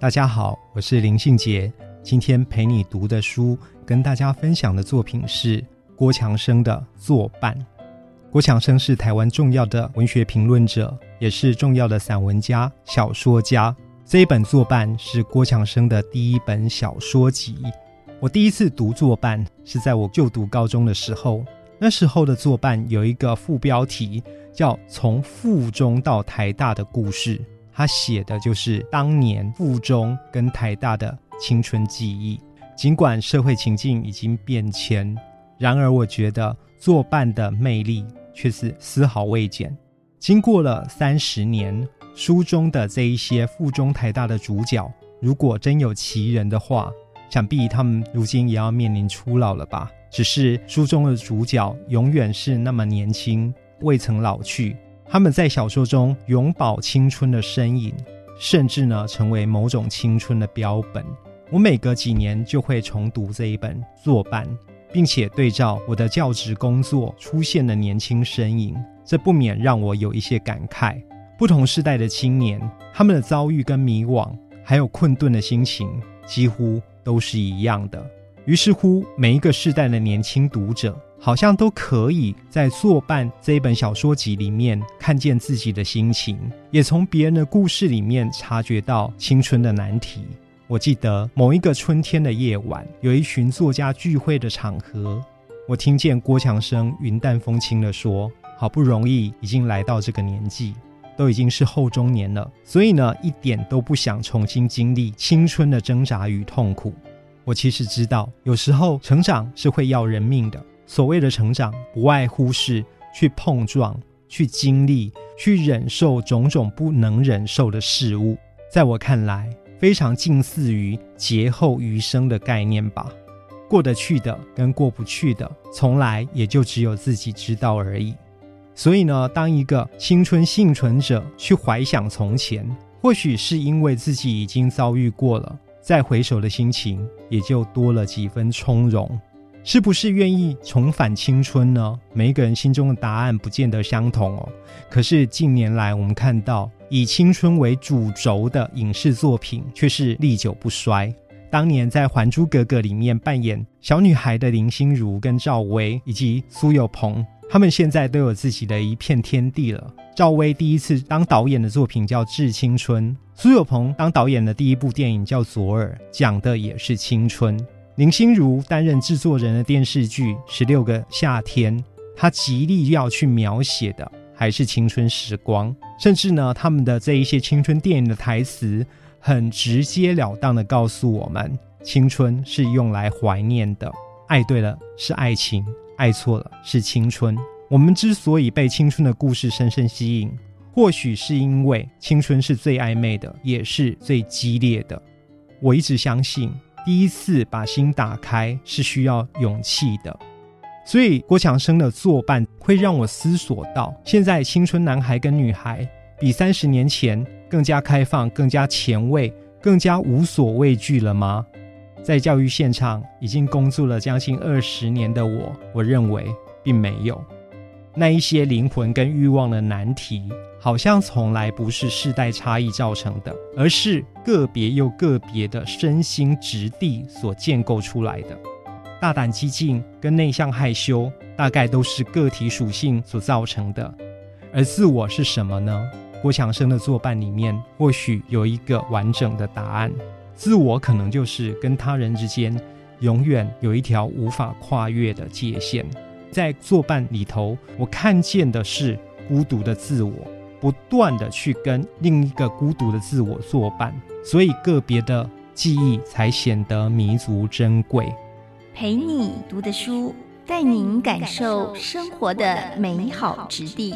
大家好，我是林信杰。今天陪你读的书，跟大家分享的作品是郭强生的《作伴》。郭强生是台湾重要的文学评论者，也是重要的散文家、小说家。这一本《作伴》是郭强生的第一本小说集。我第一次读作伴是在我就读高中的时候，那时候的作伴有一个副标题叫“从附中到台大的故事”，他写的就是当年附中跟台大的青春记忆。尽管社会情境已经变迁，然而我觉得作伴的魅力却是丝毫未减。经过了三十年，书中的这一些附中台大的主角，如果真有其人的话。想必他们如今也要面临初老了吧？只是书中的主角永远是那么年轻，未曾老去。他们在小说中永葆青春的身影，甚至呢成为某种青春的标本。我每隔几年就会重读这一本作伴，并且对照我的教职工作出现的年轻身影，这不免让我有一些感慨。不同时代的青年，他们的遭遇跟迷惘，还有困顿的心情，几乎。都是一样的。于是乎，每一个世代的年轻读者，好像都可以在《作伴》这一本小说集里面看见自己的心情，也从别人的故事里面察觉到青春的难题。我记得某一个春天的夜晚，有一群作家聚会的场合，我听见郭强生云淡风轻地说：“好不容易已经来到这个年纪。”都已经是后中年了，所以呢，一点都不想重新经历青春的挣扎与痛苦。我其实知道，有时候成长是会要人命的。所谓的成长，不外乎是去碰撞、去经历、去忍受种种不能忍受的事物。在我看来，非常近似于劫后余生的概念吧。过得去的跟过不去的，从来也就只有自己知道而已。所以呢，当一个青春幸存者去怀想从前，或许是因为自己已经遭遇过了，再回首的心情也就多了几分从容。是不是愿意重返青春呢？每一个人心中的答案不见得相同哦。可是近年来，我们看到以青春为主轴的影视作品却是历久不衰。当年在《还珠格格》里面扮演小女孩的林心如、跟赵薇以及苏有朋。他们现在都有自己的一片天地了。赵薇第一次当导演的作品叫《致青春》，苏有朋当导演的第一部电影叫《左耳》，讲的也是青春。林心如担任制作人的电视剧《十六个夏天》，她极力要去描写的还是青春时光。甚至呢，他们的这一些青春电影的台词，很直截了当的告诉我们：青春是用来怀念的，爱对了是爱情。爱错了是青春。我们之所以被青春的故事深深吸引，或许是因为青春是最暧昧的，也是最激烈的。我一直相信，第一次把心打开是需要勇气的。所以郭强生的作伴会让我思索到：现在青春男孩跟女孩比三十年前更加开放、更加前卫、更加无所畏惧了吗？在教育现场已经工作了将近二十年的我，我认为并没有那一些灵魂跟欲望的难题，好像从来不是世代差异造成的，而是个别又个别的身心质地所建构出来的。大胆激进跟内向害羞，大概都是个体属性所造成的。而自我是什么呢？郭强生的作伴里面，或许有一个完整的答案。自我可能就是跟他人之间永远有一条无法跨越的界限。在作伴里头，我看见的是孤独的自我，不断的去跟另一个孤独的自我作伴，所以个别的记忆才显得弥足珍贵。陪你读的书，带您感受生活的美好之地。